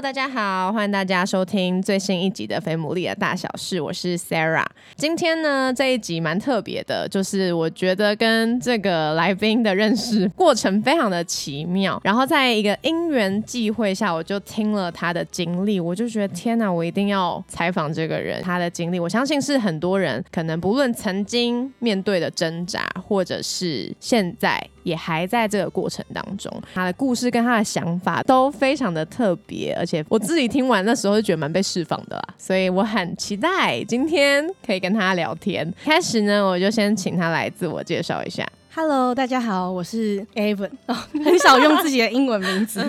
大家好，欢迎大家收听最新一集的《肥牡蛎的大小事》，我是 Sarah。今天呢，这一集蛮特别的，就是我觉得跟这个来宾的认识过程非常的奇妙。然后在一个因缘际会下，我就听了他的经历，我就觉得天哪，我一定要采访这个人。他的经历，我相信是很多人可能不论曾经面对的挣扎，或者是现在也还在这个过程当中，他的故事跟他的想法都非常的特别，而且我自己听完那时候就觉得蛮被释放的啦，所以我很期待今天可以跟他聊天。开始呢，我就先请他来自我介绍一下。Hello，大家好，我是 Avon，哦，很少用自己的英文名字。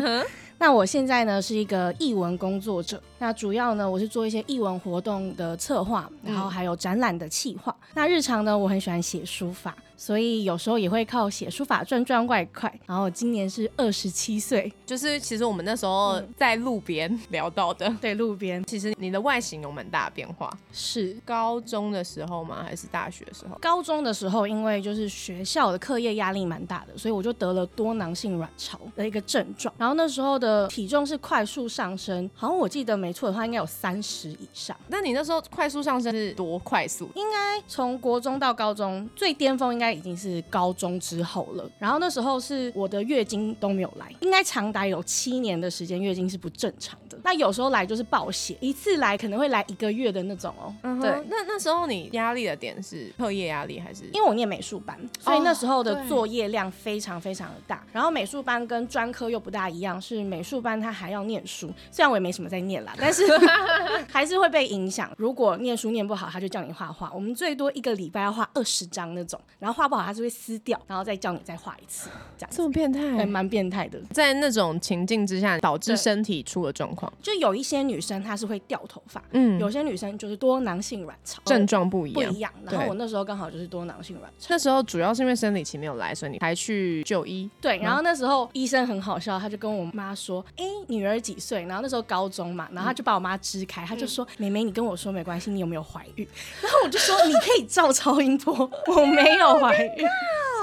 那我现在呢是一个译文工作者，那主要呢我是做一些译文活动的策划，然后还有展览的企划。那日常呢我很喜欢写书法，所以有时候也会靠写书法赚赚外快。然后今年是二十七岁，就是其实我们那时候在路边聊到的，对，路边其实你的外形有蛮大的变化。是高中的时候吗？还是大学的时候？高中的时候，因为就是学校的课业压力蛮大的，所以我就得了多囊性卵巢的一个症状。然后那时候的体重是快速上升，好像我记得没错的话，应该有三十以上。那你那时候快速上升是多快速？应该从国中到高中，最巅峰应该已经是高中之后了。然后那时候是我的月经都没有来，应该长达有七年的时间月经是不正常。那有时候来就是暴血，一次来可能会来一个月的那种哦。对，那那时候你压力的点是课业压力还是？因为我念美术班，所以那时候的作业量非常非常的大。然后美术班跟专科又不大一样，是美术班他还要念书，虽然我也没什么在念啦，但是 还是会被影响。如果念书念不好，他就叫你画画。我们最多一个礼拜要画二十张那种，然后画不好他是会撕掉，然后再叫你再画一次，这样这么变态还？蛮变态的。在那种情境之下，导致身体出了状况。就有一些女生她是会掉头发，嗯，有些女生就是多囊性卵巢症状不一样不一。样。然后我那时候刚好就是多囊性卵巢。那时候主要是因为生理期没有来，所以你还去就医。对，然后那时候医生很好笑，他就跟我妈说：“哎、女儿几岁？”然后那时候高中嘛，然后他就把我妈支开，他就说：“妹妹，你跟我说没关系，你有没有怀孕？” 然后我就说：“你可以照超音波，我没有怀孕。”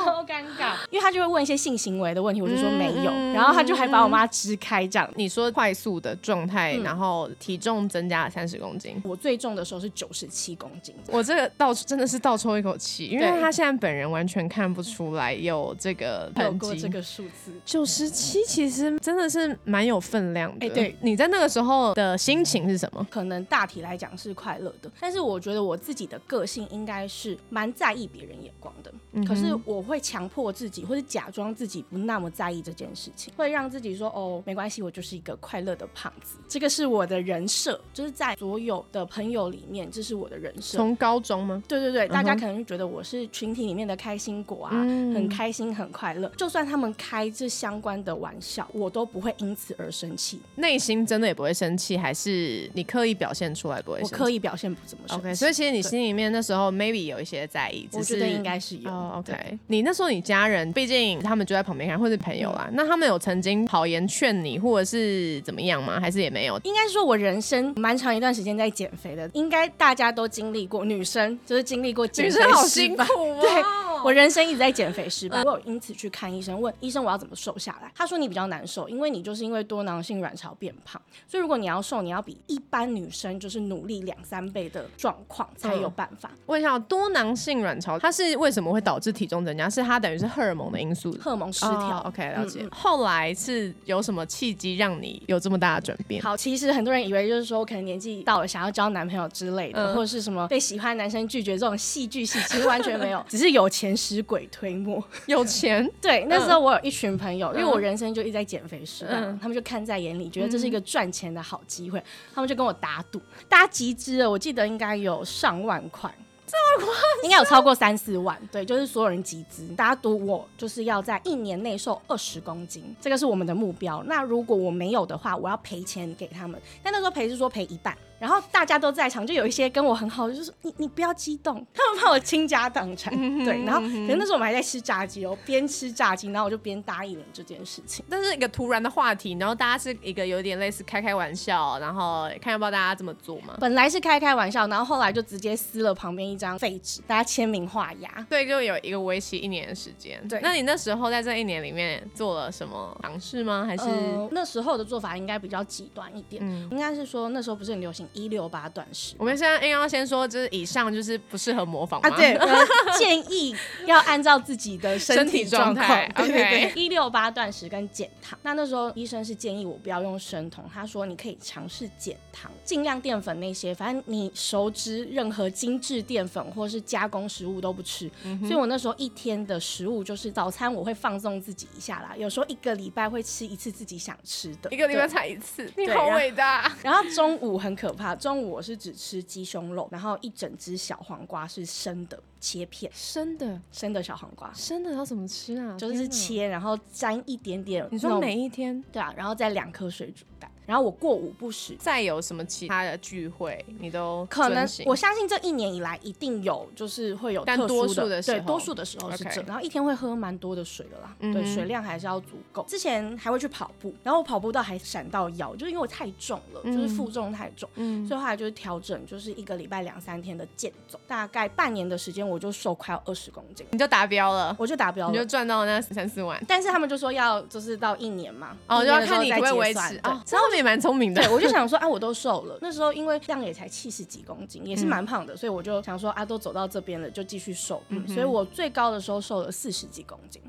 超尴尬，因为他就会问一些性行为的问题，我就说没有，然后他就还把我妈支开这样。你说快速的状态，嗯然后体重增加了三十公斤。我最重的时候是九十七公斤，我这个倒真的是倒抽一口气，因为他现在本人完全看不出来有这个有痕迹。过这个数字。九十七其实真的是蛮有分量的。哎对，你在那个时候的心情是什么？可能大体来讲是快乐的，但是我觉得我自己的个性应该是蛮在意别人眼光的。可是我会强迫自己，或者假装自己不那么在意这件事情，会让自己说哦没关系，我就是一个快乐的胖子。这个是我的人设，就是在所有的朋友里面，这是我的人设。从高中吗？对对对，大家可能就觉得我是群体里面的开心果啊，嗯很开心很快乐。就算他们开这相关的玩笑，我都不会因此而生气。内心真的也不会生气，还是你刻意表现出来不会我生气？刻意表现不怎么生气。OK，所以其实你心里面那时候 maybe 有一些在意，我觉得应该是有。，OK，你那时候你家人，毕竟他们就在旁边看，或是朋友啦，那他们有曾经好言劝你，或者是怎么样吗？还是也没有？应该说，我人生蛮长一段时间在减肥的，应该大家都经历过，女生就是经历过减肥失败。哦对，我人生一直在减肥失败，我有因此去看医生，问医生我要怎么瘦下来。他说你比较难受，因为你就是因为多囊性卵巢变胖，所以如果你要瘦，你要比一般女生就是努力两三倍的状况才有办法。问一下，多囊性卵巢它是为什么会导致体重增加？是它等于是荷尔蒙的因素荷尔蒙失调。哦 OK，了解。后来是有什么契机让你有这么大的转变？好，其实很多人以为就是说，我可能年纪到了想要交男朋友之类的，嗯或者是什么被喜欢的男生拒绝这种戏剧性，其实 完全没有，只是有钱使鬼推磨。有钱，对，那时候我有一群朋友，因为嗯我人生就一直在减肥失败，嗯他们就看在眼里，觉得这是一个赚钱的好机会，他们就跟我打赌，大家集资了，我记得应该有上万块。这么夸应该有超过三四万，对，就是所有人集资，大家赌我就是要在一年内瘦二十公斤，这个是我们的目标。那如果我没有的话，我要赔钱给他们。但那时候赔是说赔一半，然后大家都在场，就有一些跟我很好的，就是你你不要激动，他们怕我倾家荡产。对，然后可能那时候我们还在吃炸鸡哦，边吃炸鸡，然后我就边答应了这件事情。但是一个突然的话题，然后大家是一个有点类似开开玩笑，然后看要不要大家这么做嘛。本来是开开玩笑，然后后来就直接撕了旁边一张废纸，大家签名画押。对，就有一个为期一年的时间。对，那你那时候在这一年里面做了什么尝试吗？还是那时候的做法应该比较极端一点？嗯，应该是说那时候不是很流行一六八断食。我们现在应该要先说，就是以上就是不适合模仿啊。对，建议要按照自己的身体状态。OK，一六八断食跟减糖。那那时候医生是建议我不要用生酮，他说你可以尝试减糖，尽量淀粉那些，反正你熟知任何精致淀粉或是加工食物都不吃。所以我那时候一天的食物就是早餐我会放纵自己一下啦，有时候一个礼拜会吃一次自己想吃的，一个礼拜才一次，你好伟大。然后中午很可怕，中午我是只吃鸡胸肉，然后一整只小黄瓜是生的。切片生的生的小黄瓜，生的要怎么吃啊？就是切，然后沾一点点。你说每一天？对啊，然后再两颗水煮蛋。然后我过午不食，再有什么其他的聚会，你都可能。我相信这一年以来一定有，就是会有特殊的，对，多数的时候是这。然后一天会喝蛮多的水的啦，对，水量还是要足够。之前还会去跑步，然后我跑步到还闪到腰，就是因为我太重了，就是负重太重，嗯。所以后来就是调整，就是一个礼拜两三天的健走，大概半年的时间我就瘦快要二十公斤，你就达标了，我就达标了，你就赚到那三四万。但是他们就说要就是到一年嘛，哦，就要看你会不会维持啊。也蛮聪明的，对，我就想说啊，我都瘦了。那时候因为量也才七十几公斤，也是蛮胖的，所以我就想说啊，都走到这边了，就继续瘦。嗯，所以我最高的时候瘦了四十几公斤。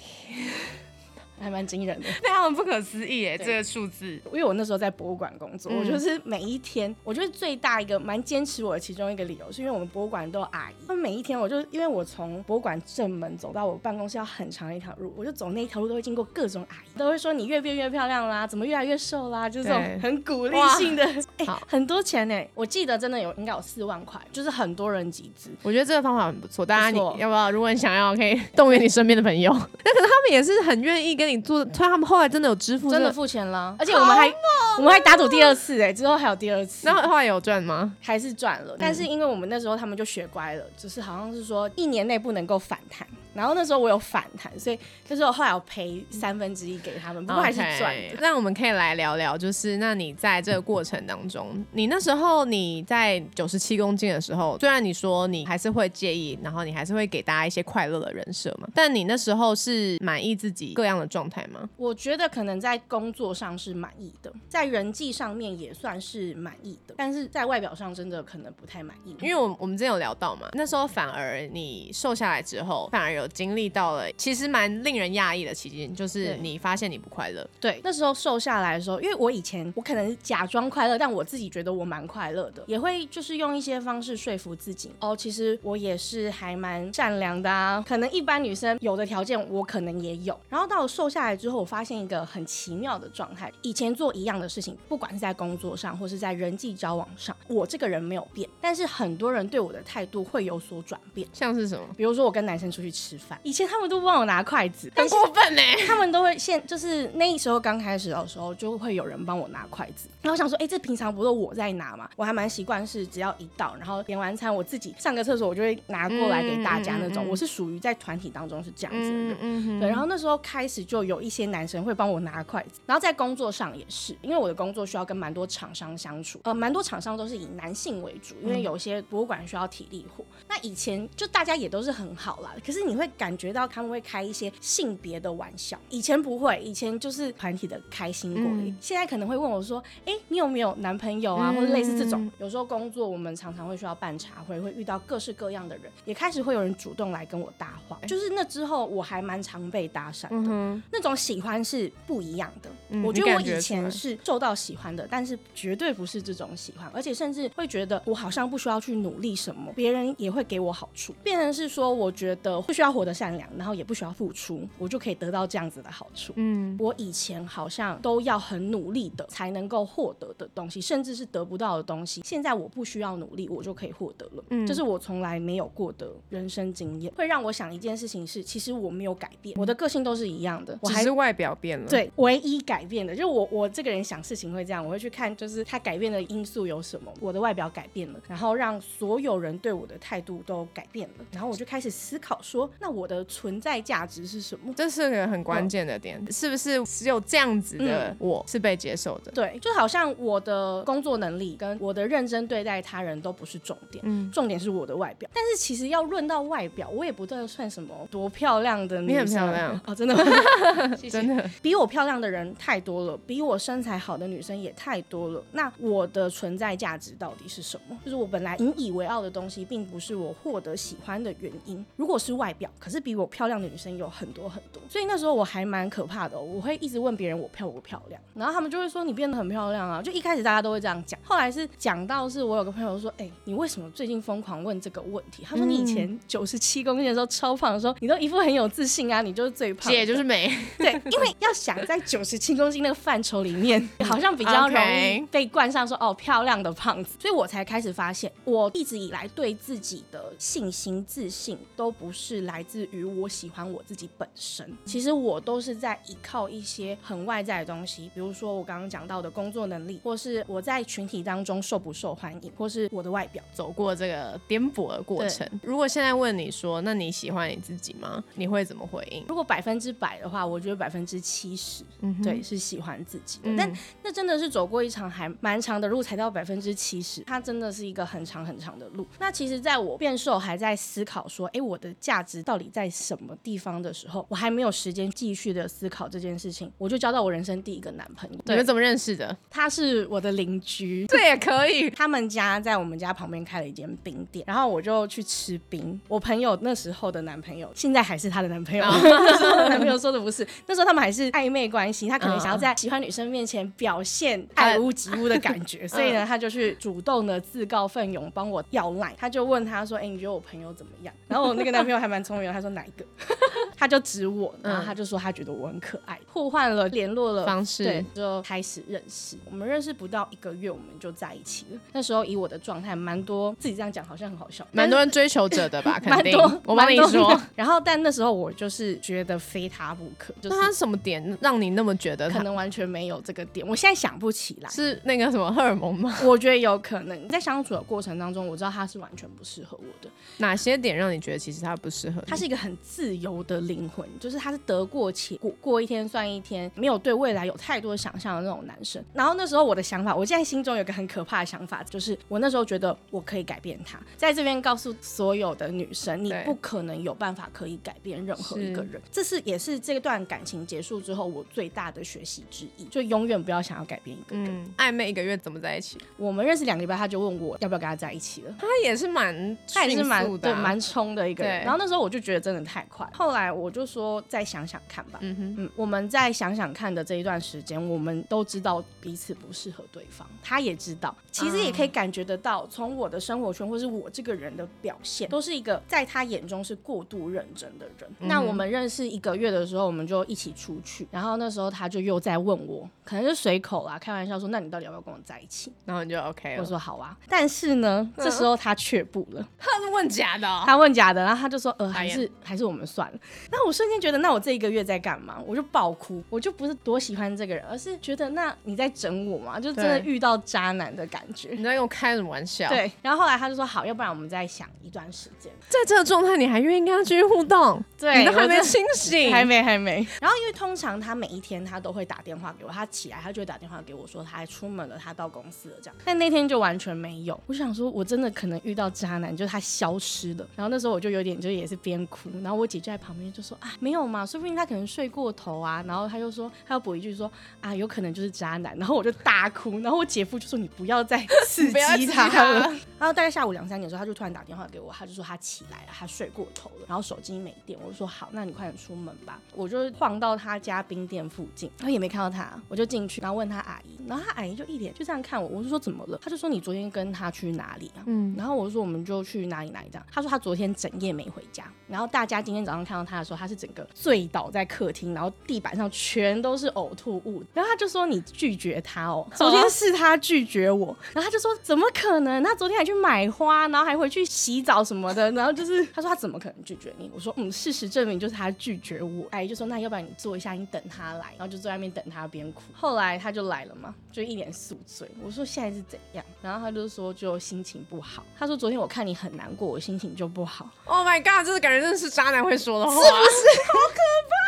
还蛮惊人的，非常不可思议哎，这个数字。因为我那时候在博物馆工作，我就是每一天，我觉得最大一个蛮坚持我的其中一个理由，是因为我们博物馆都有阿姨，他们每一天，我就因为我从博物馆正门走到我办公室要很长一条路，我就走那一条路都会经过各种阿姨，都会说你越变越漂亮啦，怎么越来越瘦啦，就是这种很鼓励性的，哎，很多钱呢，我记得真的有应该有四万块，就是很多人集资。我觉得这个方法很不错，大家你要不要？如果你想要，可以动员你身边的朋友，那可能他们也是很愿意跟。你做，突然他们后来真的有支付，真的付钱了，而且我们还我们还打赌第二次，哎，之后还有第二次，那后来有赚吗？还是赚了，但是因为我们那时候他们就学乖了，就是好像是说一年内不能够反弹。然后那时候我有反弹，所以就是我后来我赔三分之一给他们，不过还是赚的。那我们可以来聊聊，就是那你在这个过程当中，你那时候你在九十七公斤的时候，虽然你说你还是会介意，然后你还是会给大家一些快乐的人设嘛，但你那时候是满意自己各样的状态吗？我觉得可能在工作上是满意的，在人际上面也算是满意的，但是在外表上真的可能不太满意。因为我我们之前有聊到嘛，那时候反而你瘦下来之后，反而有。经历到了其实蛮令人讶异的期间，就是你发现你不快乐。对，那时候瘦下来的时候，因为我以前我可能假装快乐，但我自己觉得我蛮快乐的，也会就是用一些方式说服自己。哦，其实我也是还蛮善良的啊。可能一般女生有的条件，我可能也有。然后到我瘦下来之后，我发现一个很奇妙的状态：以前做一样的事情，不管是在工作上或是在人际交往上，我这个人没有变，但是很多人对我的态度会有所转变。像是什么？比如说我跟男生出去吃饭。以前他们都不帮我拿筷子，很过分呢。他们都会现就是那时候刚开始的时候，就会有人帮我拿筷子。然后我想说，哎，这平常不是我在拿嘛？我还蛮习惯是只要一到，然后点完餐，我自己上个厕所，我就会拿过来给大家那种。我是属于在团体当中是这样子的人。对，然后那时候开始就有一些男生会帮我拿筷子，然后在工作上也是，因为我的工作需要跟蛮多厂商相处，呃，蛮多厂商都是以男性为主，因为有些博物馆需要体力活。那以前就大家也都是很好啦，可是你会感觉到他们会开一些性别的玩笑，以前不会，以前就是团体的开心果。现在可能会问我说：“哎，你有没有男朋友啊？”或者类似这种。有时候工作我们常常会需要办茶会，会遇到各式各样的人，也开始会有人主动来跟我搭话。就是那之后，我还蛮常被搭讪的。那种喜欢是不一样的。我觉得我以前是受到喜欢的，但是绝对不是这种喜欢，而且甚至会觉得我好像不需要去努力什么，别人也会给我好处。变成是说，我觉得不需要活得善良，然后也不需要付出，我就可以得到这样子的好处。嗯，我以前好像都要很努力的才能够获得的东西，甚至是得不到的东西，现在我不需要努力，我就可以获得了。嗯，这是我从来没有过的人生经验，会让我想一件事情是，其实我没有改变，我的个性都是一样的，我还只是外表变了。，对，唯一改变的，就是我我这个人想事情会这样，我会去看，就是他改变的因素有什么。我的外表改变了，然后让所有人对我的态度都改变了，然后我就开始思考说，那我的存在价值是什么？这是个很关键的点，是不是只有这样子的嗯我是被接受的？对，就好像我的工作能力跟我的认真对待他人都不是重点，嗯重点是我的外表。但是其实要论到外表，我也不算算什么多漂亮的女你，很漂亮哦，真的吗？谢谢真的，比我漂亮的人太多了，比我身材好的女生也太多了。那我的存在价值到底是什么？就是我本来引以为傲的东西，并不是我获得喜欢的原因。如果是外表，可是比我漂亮的女生有很多很多，所以那时候我还蛮可怕的哦、我会一直问别人我漂不漂亮，然后他们就会说你变得很漂亮啊。就一开始大家都会这样讲，后来是讲到是我有个朋友说，哎、你为什么最近疯狂问这个问题？他说你以前九十七公斤的时候超胖的时候，你都一副很有自信啊，你就是最胖。姐就是美，对，因为要想在九十七公斤那个范畴里面，好像比较容易被冠上说哦漂亮的胖子，所以我才开始发现，我一直以来对自己的信心、自信都不是来自于我喜欢我自己本身，其实我都是在依靠一些很外在的东西，比如说我刚刚讲到的工作能力，或是我在群体当中受不受欢迎，或是我的外表。走过这个颠簸的过程。如果现在问你说，那你喜欢你自己吗？你会怎么回应？如果百分之百的话，我觉得百分之七十，嗯对，是喜欢自己的。嗯但那真的是走过一场还蛮长的路才到百分之七十，它真的是一个很长很长的路。那其实，在我变瘦还在思考说，哎，我的价值到底在什么地方的时候，我还没有时间继续的思考这件事情，我就交到我人生第一个男朋友。对你们，怎么认识的？他是我的邻居。这也可以。他们家在我们家旁边开了一间冰店，然后我就去吃冰。我朋友那时候的男朋友，现在还是她的男朋友。那时候的男朋友说的不是，那时候他们还是暧昧关系，他可能想要在喜欢女生面前表现爱屋及乌的感觉，所以呢，他就去主动的自告奋勇帮我要赖。他就问他说：“哎、你觉得我朋友怎么样？”然后我那个男朋友还蛮聪明的，他说哪一个？他就指我，然后他就说他觉得我很可爱，互换了联络了方式对，就开始认识。我们认识不到一个月，我们就在一起了。那时候以我的状态，蛮多自己这样讲好像很好笑，蛮多人追求者的吧？肯定我帮你说。然后，但那时候我就是觉得非他不可，就那他是什么点让你那么觉得可能完全没有这个点。我现在想不起来，是那个什么荷尔蒙吗？我觉得有可能在相处的过程当中，我知道他是完全不适合我的。哪些点让你觉得其实他不适合你？他是一个很自由的灵魂，就是他是得过且过，过一天算一天，没有对未来有太多想象的那种男生。然后那时候我的想法，我现在心中有个很可怕的想法，就是我那时候觉得我可以改变他，在这边告诉所有的女生，你不可能有办法可以改变任何一个人。这是也是这段感情结束之后我最大的学习之一，就永远不要想要改变一个人。嗯，暧昧一个月怎么在一起？我们认识两个礼拜，他就问我要不要跟他在一起了。他也是蛮他也是蛮对蛮冲的一个人。然后那时候我就觉得真的太快，后来我就说再想想看吧。嗯哼，嗯，我们再想想看的这一段时间，我们都知道彼此不适合对方，他也知道，其实也可以感觉得到，从我的生活圈或是我这个人的表现，都是一个在他眼中是过度认真的人。那我们认识一个月的时候，我们就一起出去，然后那时候他就又在问我，可能是随口啦，开玩笑说，那你到底要不要跟我在一起？然后你就 OK 我。说好啊，但是呢，这时候他却步了。他是问假的哦、他问假的，然后他就说，呃，还是还是我们算了。那我瞬间觉得，那我这一个月在干嘛？我就爆哭，我就不是多喜欢这个人，而是觉得，那你在整我嘛？就真的遇到渣男的感觉。你在跟我开什么玩笑？，对，然后后来他就说好，要不然我们再想一段时间。在这个状态，你还愿意跟他继续互动？对你都还没清醒，还没，还没。然后因为通常他每一天他都会打电话给我，他起来他就会打电话给我说他还出门了，他到公司了这样。但那天就完全没有。我想说，我真的可能遇到渣男，就是他消失了。然后那时候我就有点就也是边哭，然后我姐就在旁边就说啊没有嘛，说不定他可能睡过头啊。然后他就说他要补一句说啊有可能就是渣男。然后我就大哭，然后我姐夫就说你不要再刺激他了。然后大概下午两三点的时候，他就突然打电话给我，他就说他起来了，他睡过头了，然后手机没电。我就说好，那你快点出门吧。我就晃到他家冰店附近，然后也没看到他，我就进去，然后问他阿姨，然后他阿姨就一脸就这样看我，我就说怎么了？他就说你昨天跟他去哪里啊？嗯，然后我就说我们就去哪里哪里这样。他说他昨天整夜没回家，然后大家今天早上看到他的时候，他是整个醉倒在客厅，然后地板上全都是呕吐物。然后他就说你拒绝他哦，昨天是他拒绝我。然后他就说怎么可能？他昨天还去买花，然后还回去洗澡什么的。然后就是他说他怎么可能拒绝你？我说嗯，事实证明就是他拒绝我。阿姨就说：“那要不然你坐一下，你等他来。”然后就坐在那边等他边哭。后来他就来了嘛，就一脸宿醉。我说：“现在是怎样？”然后他就说：“就心情不好。”他说：“昨天我看你很难过，我心情就不好。” Oh my god，这是感觉真的是渣男会说的话，是不是？好可怕！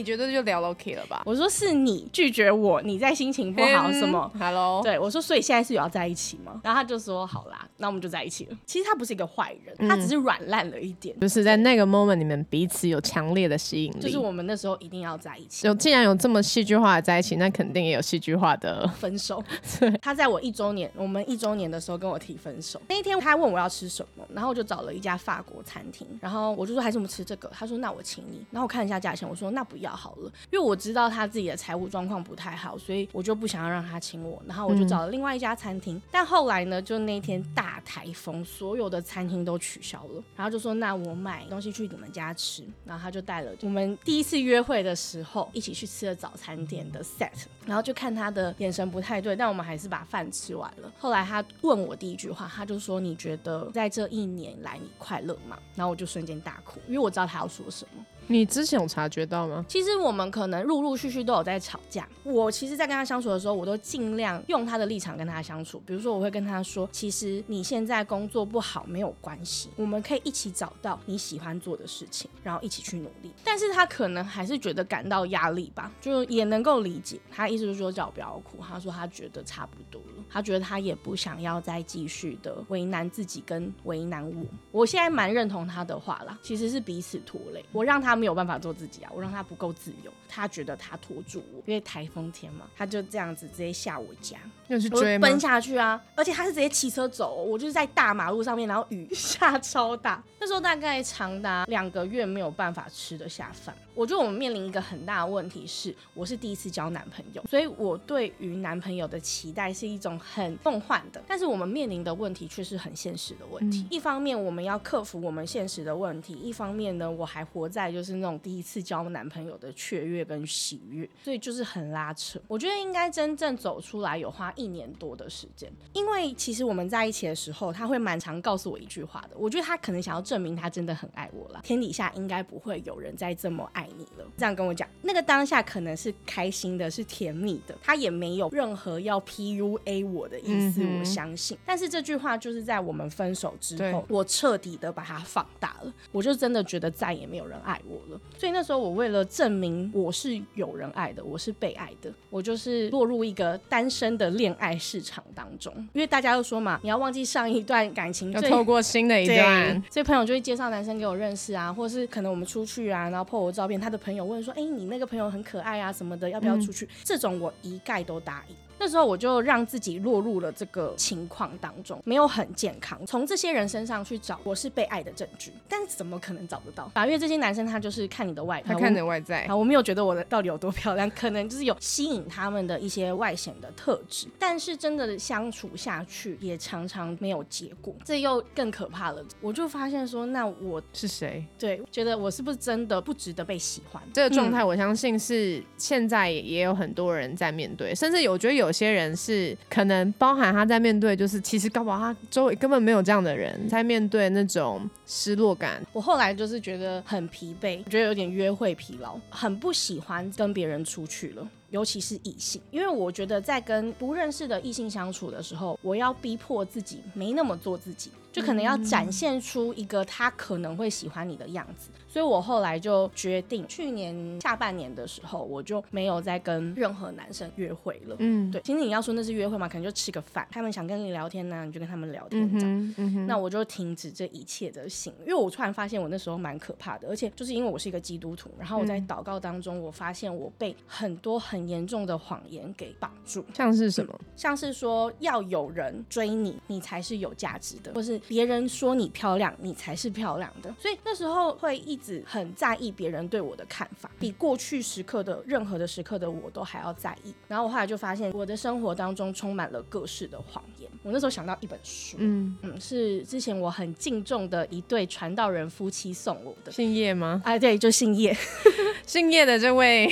你觉得就聊 OK 了吧？我说是你拒绝我，你在心情不好什么？Hello，对我说，所以现在是有要在一起吗？然后他就说：“好啦，那我们就在一起了。”其实他不是一个坏人，他只是软烂了一点。就是在那个 moment 里面，彼此有强烈的吸引力。就是我们那时候一定要在一起。有既然有这么戏剧化的在一起，那肯定也有戏剧化的分手。对他在我一周年，我们一周年的时候跟我提分手。那一天他问我要吃什么，然后我就找了一家法国餐厅，然后我就说还是我们吃这个。他说那我请你。然后我看一下价钱，我说那不要好了，因为我知道他自己的财务状况不太好，所以我就不想要让他请我。然后我就找了另外一家餐厅，但后来呢，就那天大台风，所有的餐厅都取消了。然后就说那我买东西去你们家吃。然后他就带了我们第一次约会的时候一起去吃了早餐店的 set。然后就看他的眼神不太对，但我们还是把饭吃完了。后来他问我第一句话，他就说：“你觉得在这一年来你快乐吗？”然后我就瞬间大哭，因为我知道他要说什么。你之前有察觉到吗？其实我们可能陆陆续续都有在吵架。我其实，在跟他相处的时候，我都尽量用他的立场跟他相处。比如说，我会跟他说：“其实你现在工作不好没有关系，我们可以一起找到你喜欢做的事情，然后一起去努力。”但是他可能还是觉得感到压力吧，就也能够理解。他意思是说叫我不要哭，他说他觉得差不多了，他觉得他也不想要再继续的为难自己跟为难我。我现在蛮认同他的话啦，其实是彼此拖累，我让他没有办法做自己啊，我让他不够自由，他觉得他拖住我，因为台风天嘛，他就这样子直接下我家，要去追？奔下去啊！而且他是直接骑车走，我就是在大马路上面，然后雨 下超大，那时候大概长达两个月没有办法吃得下饭。我觉得我们面临一个很大的问题是，我是第一次交男朋友，所以我对于男朋友的期待是一种很梦幻的，但是我们面临的问题却是很现实的问题。一方面我们要克服我们现实的问题，一方面呢，我还活在就是那种第一次交男朋友的雀跃跟喜悦，所以就是很拉扯。我觉得应该真正走出来有花一年多的时间，因为其实我们在一起的时候，他会蛮常告诉我一句话的，我觉得他可能想要证明他真的很爱我了，天底下应该不会有人再这么爱。你了，这样跟我讲，那个当下可能是开心的，是甜蜜的，他也没有任何要 PUA 我的意思，我相信。但是这句话就是在我们分手之后，我彻底的把它放大了，我就真的觉得再也没有人爱我了。所以那时候我为了证明我是有人爱的，我是被爱的，我就是落入一个单身的恋爱市场当中。因为大家都说嘛，你要忘记上一段感情，要透过新的一段，所以朋友就会介绍男生给我认识啊，或者是可能我们出去啊，然后 po 我照片。他的朋友问说：“哎，你那个朋友很可爱啊，什么的，要不要出去？”这种我一概都答应。那时候我就让自己落入了这个情况当中，没有很健康。从这些人身上去找我是被爱的证据，但怎么可能找得到？因为这些男生他就是看你的外，他看你的外在啊，我没有觉得我的到底有多漂亮，可能就是有吸引他们的一些外显的特质，但是真的相处下去也常常没有结果，这又更可怕了。我就发现说，那我是谁？对，觉得我是不是真的不值得被喜欢？这个状态，我相信是现在也有很多人在面对，甚至有觉得有有些人是可能包含他在面对，就是其实高宝他周围根本没有这样的人在面对那种失落感。我后来就是觉得很疲惫，觉得有点约会疲劳，很不喜欢跟别人出去了。尤其是异性，因为我觉得在跟不认识的异性相处的时候，我要逼迫自己没那么做自己，就可能要展现出一个他可能会喜欢你的样子。所以我后来就决定，去年下半年的时候，我就没有再跟任何男生约会了。嗯，对。其实你要说那是约会嘛，可能就吃个饭，他们想跟你聊天呢，你就跟他们聊天这样。那我就停止这一切的行，因为我突然发现我那时候蛮可怕的，而且就是因为我是一个基督徒，然后我在祷告当中，我发现我被很多很严重的谎言给绑住，像是什么？像是说要有人追你，你才是有价值的，或是别人说你漂亮，你才是漂亮的。所以那时候会一直很在意别人对我的看法，比过去时刻的任何的时刻的我都还要在意。然后我后来就发现，我的生活当中充满了各式的谎言。我那时候想到一本书，嗯嗯，是之前我很敬重的一对传道人夫妻送我的，姓叶吗？哎，对，就姓叶，姓叶的这位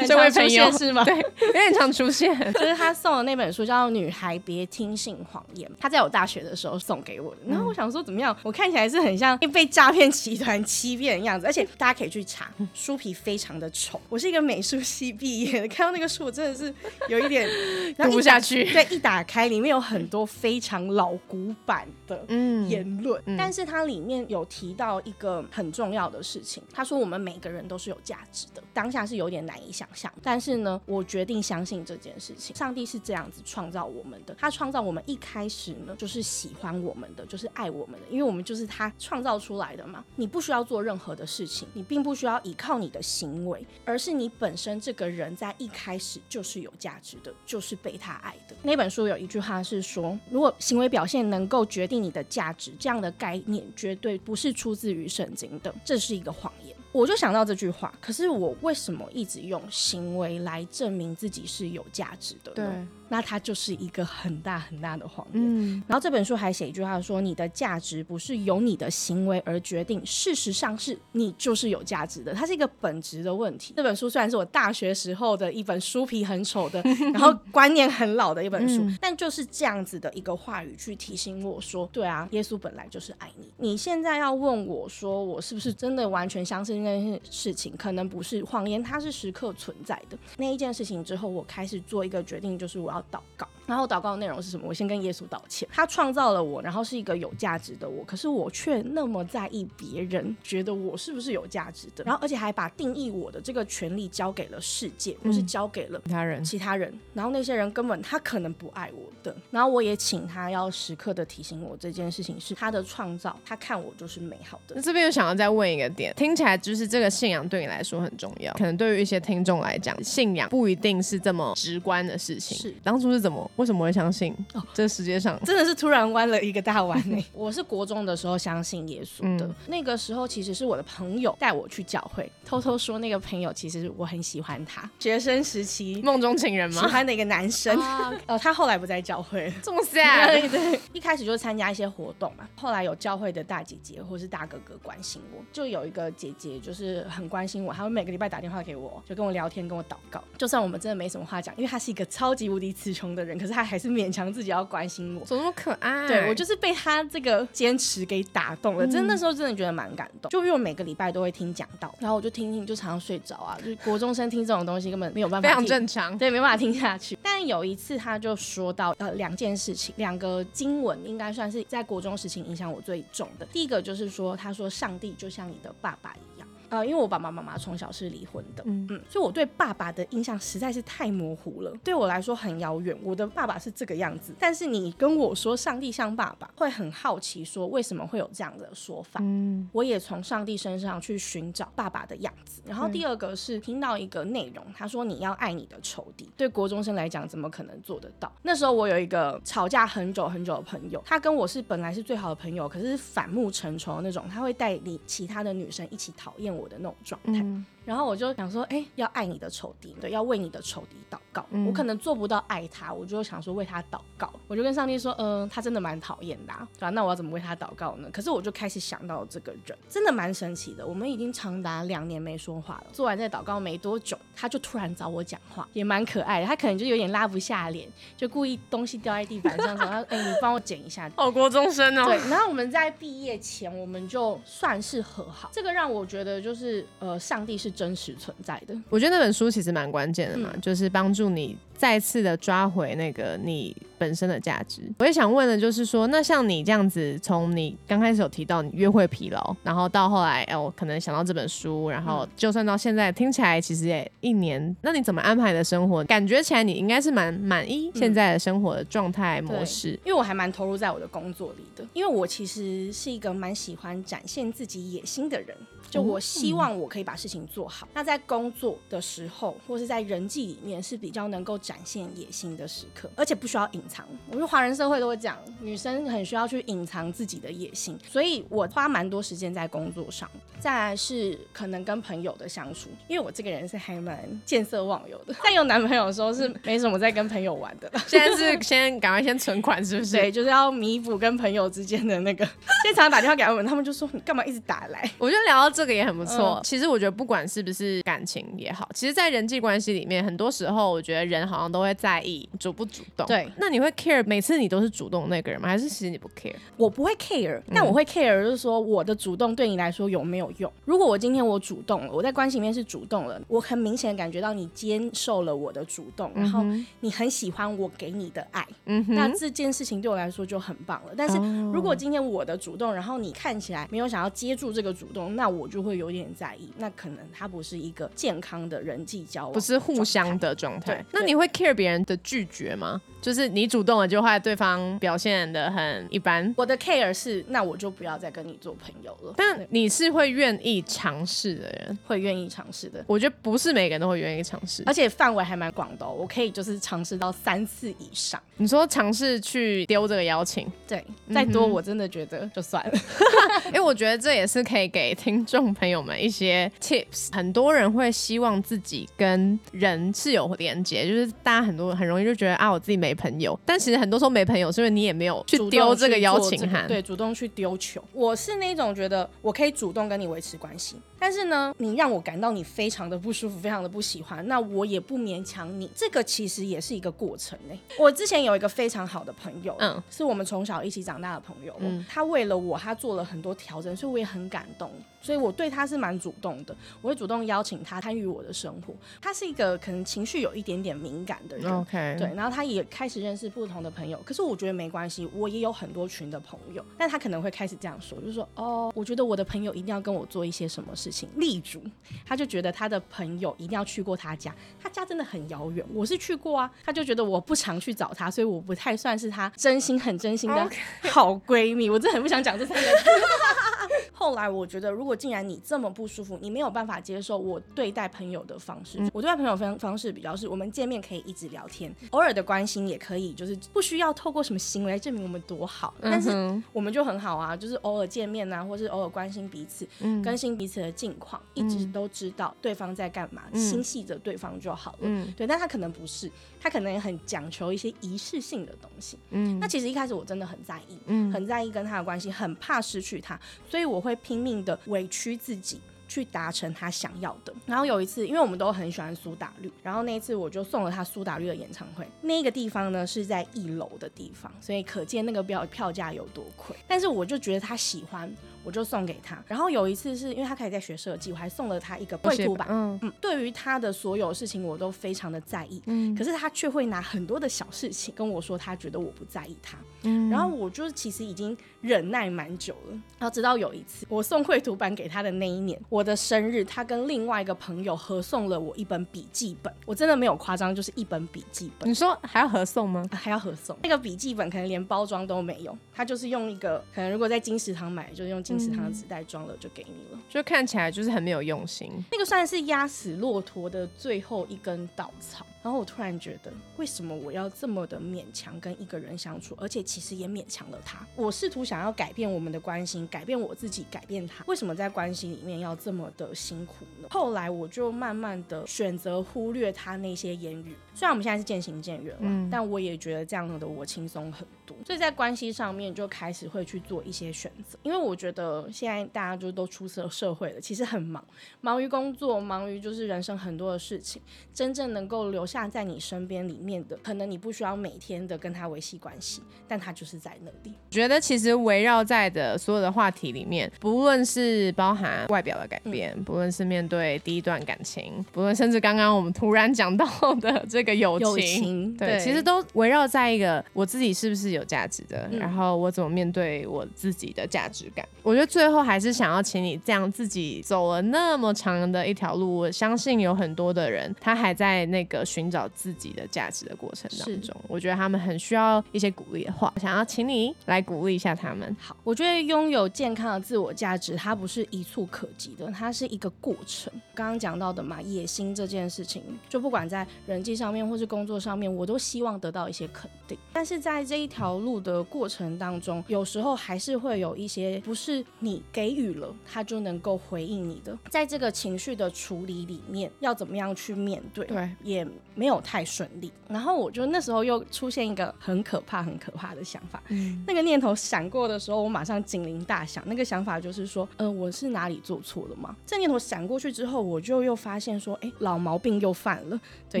这位朋友。是吗？对，有点常出现。就是他送的那本书叫《女孩别听信谎言》，他在我大学的时候送给我的。然后我想说，怎么样？我看起来是很像被诈骗集团欺骗的样。子，而且大家可以去查，书皮非常的丑。我是一个美术系毕业的，看到那个书我真的是有一点 读不下去。对，一打开里面有很多非常老古板的言论，但是它里面有提到一个很重要的事情，他说我们每个人都是有价值的。当下是有点难以想象，但是呢，我决定相信这件事情。上帝是这样子创造我们的，他创造我们一开始呢就是喜欢我们的，就是爱我们的，因为我们就是他创造出来的嘛。你不需要做任何的事情，你并不需要依靠你的行为，而是你本身这个人在一开始就是有价值的，就是被他爱的。那本书有一句话是说，如果行为表现能够决定你的价值，这样的概念绝对不是出自于圣经的，这是一个谎言。我就想到这句话，可是我为什么一直用行为来证明自己是有价值的呢？那它就是一个很大很大的谎言。嗯，然后这本书还写一句话说：“你的价值不是由你的行为而决定，事实上是你就是有价值的。”它是一个本质的问题。这本书虽然是我大学时候的一本书皮很丑的，然后观念很老的一本书，但就是这样子的一个话语去提醒我说：“对啊，耶稣本来就是爱你。”你现在要问我说，我是不是真的完全相信那件事情？可能不是谎言，它是时刻存在的。那一件事情之后，我开始做一个决定，就是我要。祷告，然后祷告的内容是什么？我先跟耶稣道歉，他创造了我，然后是一个有价值的我，可是我却那么在意别人觉得我是不是有价值的，然后而且还把定义我的这个权利交给了世界，或是交给了其他人，其他人，然后那些人根本他可能不爱我的，然后我也请他要时刻的提醒我这件事情是他的创造，他看我就是美好的。那这边又想要再问一个点，听起来就是这个信仰对你来说很重要，可能对于一些听众来讲，信仰不一定是这么直观的事情。是。当初是怎么？为什么会相信？哦，这世界上真的是突然弯了一个大弯呢。我是国中的时候相信耶稣的，那个时候其实是我的朋友带我去教会，偷偷说那个朋友其实我很喜欢他，学生时期梦中情人吗？喜欢的一个男生。哦，他后来不在教会，这么 sad。对，一开始就参加一些活动嘛，后来有教会的大姐姐或是大哥哥关心我，就有一个姐姐就是很关心我，她会每个礼拜打电话给我，就跟我聊天，跟我祷告。就算我们真的没什么话讲，因为他是一个超级无敌词穷的。人，可是他还是勉强自己要关心我，怎么那么可爱？对我就是被他这个坚持给打动了，真的那时候真的觉得蛮感动。就因为我每个礼拜都会听讲道，然后我就听听，就常常睡着啊。就国中生听这种东西根本没有办法，非常正常，对，没办法听下去。但有一次他就说到呃两件事情，两个经文应该算是在国中时期影响我最重的。第一个就是说，他说上帝就像你的爸爸一样。呃，因为我爸爸妈妈从小是离婚的，嗯嗯，所以我对爸爸的印象实在是太模糊了，对我来说很遥远。我的爸爸是这个样子，但是你跟我说上帝像爸爸，会很好奇说为什么会有这样的说法？嗯，我也从上帝身上去寻找爸爸的样子。然后第二个是听到一个内容，他说你要爱你的仇敌。对国中生来讲，怎么可能做得到？那时候我有一个吵架很久很久的朋友，他跟我是本来是最好的朋友，可是反目成仇的那种，他会带领其他的女生一起讨厌我。我的那种状态。然后我就想说，哎，要爱你的仇敌，对，要为你的仇敌祷告。我可能做不到爱他，我就想说为他祷告。我就跟上帝说，嗯，他真的蛮讨厌的，对吧？那我要怎么为他祷告呢？可是我就开始想到这个人，真的蛮神奇的。我们已经长达两年没说话了。做完这祷告没多久，他就突然找我讲话，也蛮可爱的。他可能就有点拉不下脸，就故意东西掉在地板上，说：“ 哎，你帮我捡一下。”哦，国中生哦。对。然后我们在毕业前，我们就算是和好。这个让我觉得，就是呃，上帝是真实存在的。我觉得那本书其实蛮关键的嘛，就是帮助你再次的抓回那个你本身的价值。我也想问的，就是说，那像你这样子，从你刚开始有提到你约会疲劳，然后到后来，哎，我可能想到这本书，然后就算到现在，听起来其实也一年，那你怎么安排的生活？感觉起来你应该是蛮满意现在的生活的状态模式，因为我还蛮投入在我的工作里的，因为我其实是一个蛮喜欢展现自己野心的人。就我希望我可以把事情做好。那在工作的时候，或是在人际里面是比较能够展现野心的时刻，而且不需要隐藏。我觉得华人社会都会讲，女生很需要去隐藏自己的野心，所以我花蛮多时间在工作上。再来是可能跟朋友的相处，因为我这个人是还蛮见色忘友的，在有男朋友的时候是没什么在跟朋友玩的。现在是先赶快先存款，是不是？对，就是要弥补跟朋友之间的那个。经常打电话给他们，他们就说你干嘛一直打来？我觉得聊到。这个也很不错。其实我觉得，不管是不是感情也好，其实，在人际关系里面，很多时候我觉得人好好像都会在意主不主动。对，那你会 care 每次你都是主动那个人吗？还是其实你不 care？我不会 care，但我会 care，就是说我的主动对你来说有没有用？如果我今天我主动了，我在关系里面是主动了，我很明显感觉到你接受了我的主动，然后你很喜欢我给你的爱，那这件事情对我来说就很棒了。但是哦如果今天我的主动，然后你看起来没有想要接住这个主动，那我就会有点在意，那可能他不是一个健康的人际交往，不是互相。的状态对。那你会 care 别人的拒绝吗？就是你主动了，就会对方表现的很一般。我的 care 是，那我就不要再跟你做朋友了。但你是会愿意尝试的人，会愿意尝试的，我觉得不是每个人都会愿意尝试。而且范围还蛮广的、哦，我可以就是尝试到三次以上。你说尝试去丢这个邀请，对，再多我真的觉得就算了。因为我觉得这也是可以给听众朋友们一些 tips。很多人会希望自己跟人是有连接，就是大家很多很容易就觉得啊，我自己没朋友。但其实很多时候没朋友，是因为你也没有去丢这个邀请函。对，主动去丢球。我是那种觉得我可以主动跟你维持关系，但是呢，你让我感到你非常的不舒服，非常的不喜欢，那我也不勉强你。这个其实也是一个过程呢、我之前有一个非常好的朋友，嗯嗯，是我们从小一起长大的朋友，嗯嗯，他为了我，他做了很多调整，所以我也很感动。所以我对他是蛮主动的，我会主动邀请他参与我的生活。他是一个可能情绪有一点点敏感的人，OK，对，然后他也开始认识不同的朋友。可是我觉得没关系，我也有很多群的朋友，但他可能会开始这样说，就是说，哦，我觉得我的朋友一定要跟我做一些什么事情。例如，他就觉得他的朋友一定要去过他家，他家真的很遥远，我是去过啊，他就觉得我不常去找他，所以我不太算是他真心很真心的好闺蜜。我真的很不想讲这三个字。后来我觉得，如果既然你这么不舒服，你没有办法接受我对待朋友的方式，我对待朋友方方式比较是，我们见面可以一直聊天，偶尔的关心也可以，就是不需要透过什么行为来证明我们多好，但是我们就很好啊，就是偶尔见面啊，或是偶尔关心彼此，嗯更新彼此的近况，一直都知道对方在干嘛，嗯。心系着对方就好了。嗯。对，但他可能不是，他可能也很讲求一些仪式性的东西。嗯那其实一开始我真的很在意，嗯很在意跟他的关系，很怕失去他，所以我会拼命的委屈自己。去达成他想要的。然后有一次，因为我们都很喜欢苏打绿，然后那一次我就送了他苏打绿的演唱会。那个地方呢是在一楼的地方，所以可见那个票票价有多贵。但是我就觉得他喜欢，我就送给他。然后有一次是因为他开始在学设计，我还送了他一个绘图板。嗯嗯，对于他的所有事情我都非常的在意，嗯可是他却会拿很多的小事情跟我说，他觉得我不在意他。嗯然后我就其实已经忍耐蛮久了，然后直到有一次我送绘图板给他的那一年，我的生日，他跟另外一个朋友合送了我一本笔记本，我真的没有夸张，就是一本笔记本。你说还要合送吗？啊还要合送那个笔记本，可能连包装都没有，他就是用一个可能如果在金石堂买，就是用金石堂的纸袋装了就给你了。就看起来就是很没有用心。那个算是压死骆驼的最后一根稻草。然后我突然觉得，为什么我要这么的勉强跟一个人相处，而且其实也勉强了他。我试图想要改变我们的关系，改变我自己，改变他。为什么在关系里面要这么的辛苦呢？后来我就慢慢的选择忽略他那些言语。虽然我们现在是渐行渐远了，嗯但我也觉得这样的我轻松很多。所以在关系上面就开始会去做一些选择，因为我觉得现在大家就都出社社会了，其实很忙。忙于工作，忙于就是人生很多的事情，真正能够留下在你身边里面的，可能你不需要每天的跟他维系关系，但他就是在那里。觉得其实围绕在的所有的话题里面，不论是包含外表的改变，不论是面对第一段感情，不论甚至刚刚我们突然讲到的这个友情，友情对，对其实都围绕在一个我自己是不是有价值的，嗯然后我怎么面对我自己的价值感。我觉得最后还是想要请你这样自己走了那么长的一条路，我相信有很多的人他还在那个寻找自己的价值的过程当中，我觉得他们很需要一些鼓励的话，想要请你来鼓励一下他们。好，我觉得拥有健康的自我价值，它不是一触可及的，它是一个过程。刚刚讲到的嘛，野心这件事情，就不管在人际上面或是工作上面，我都希望得到一些肯定。但是在这一条条路的过程当中，有时候还是会有一些不是你给予了他就能够回应你的，在这个情绪的处理里面，要怎么样去面对？对，也没有太顺利。然后我就那时候又出现一个很可怕、很可怕的想法，嗯那个念头闪过的时候，我马上警铃大响。那个想法就是说，呃，我是哪里做错了吗？这念头闪过去之后，我就又发现说，哎，老毛病又犯了。对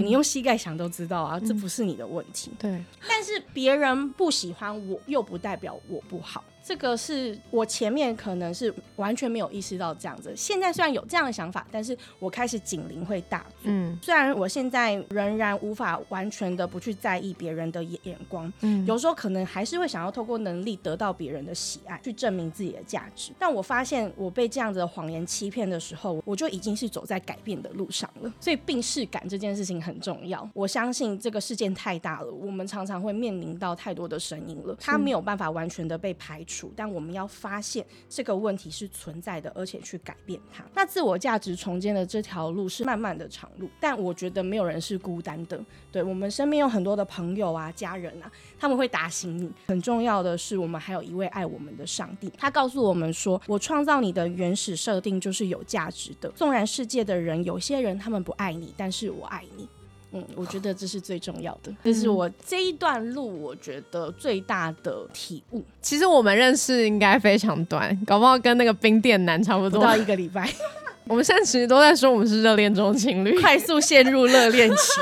你用膝盖想都知道啊，这不是你的问题。对，但是别人不喜欢我，又不代表我不好。这个是我前面可能是完全没有意识到这样子，现在虽然有这样的想法，但是我开始警铃会大作。嗯虽然我现在仍然无法完全的不去在意别人的眼眼光，嗯有时候可能还是会想要透过能力得到别人的喜爱，去证明自己的价值。但我发现我被这样子的谎言欺骗的时候，我就已经是走在改变的路上了。所以病视感这件事情很重要。我相信这个事件太大了，我们常常会面临到太多的声音了，它没有办法完全的被排除，但我们要发现这个问题是存在的，而且去改变它。那自我价值重建的这条路是漫漫的长路，但我觉得没有人是孤单的。对我们身边有很多的朋友啊、家人啊，他们会打醒你。很重要的是，我们还有一位爱我们的上帝，他告诉我们说：“我创造你的原始设定就是有价值的，纵然世界的人有些人他们不爱你，但是我爱你。”嗯，我觉得这是最重要的，这是我这一段路我觉得最大的体悟。其实我们认识应该非常短，搞不好跟那个冰店男差不多。不到一个礼拜，我们现在其实都在说我们是热恋中情侣。快速陷入热恋期。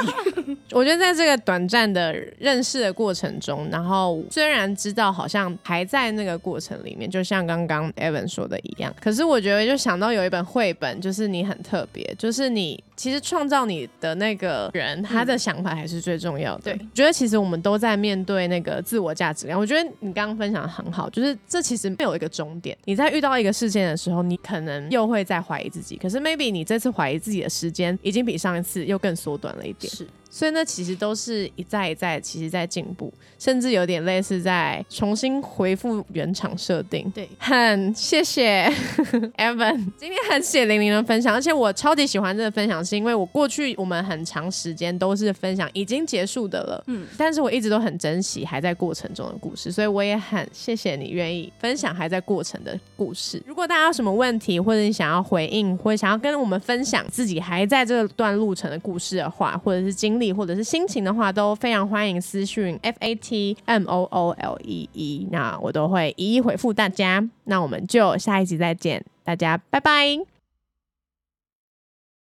我觉得在这个短暂的认识的过程中，然后虽然知道好像还在那个过程里面，就像刚刚 Evan 说的一样，可是我觉得就想到有一本绘本，就是你很特别，就是你其实创造你的那个人，他的想法还是最重要的。对我觉得其实我们都在面对那个自我价值感。我觉得你刚刚分享的很好，就是这其实没有一个终点。你在遇到一个事件的时候，你可能又会再怀疑自己，可是 maybe 你这次怀疑自己的时间已经比上一次又更缩短了一点。是，所以呢，其实都是一再一再，其实在进步，甚至有点类似在重新回复原厂设定。对，很谢谢 Evan，今天很谢谢玲玲的分享，而且我超级喜欢这个分享，是因为我过去我们很长时间都是分享已经结束的了，嗯，但是我一直都很珍惜还在过程中的故事，所以我也很谢谢你愿意分享还在过程的故事。如果大家有什么问题，或者你想要回应，或者想要跟我们分享自己还在这段路程的故事的话，或者是力，或者是心情的话，都非常欢迎私讯 F A T M O O L E E，那我都会一一回复大家。那我们就下一集再见，大家拜拜。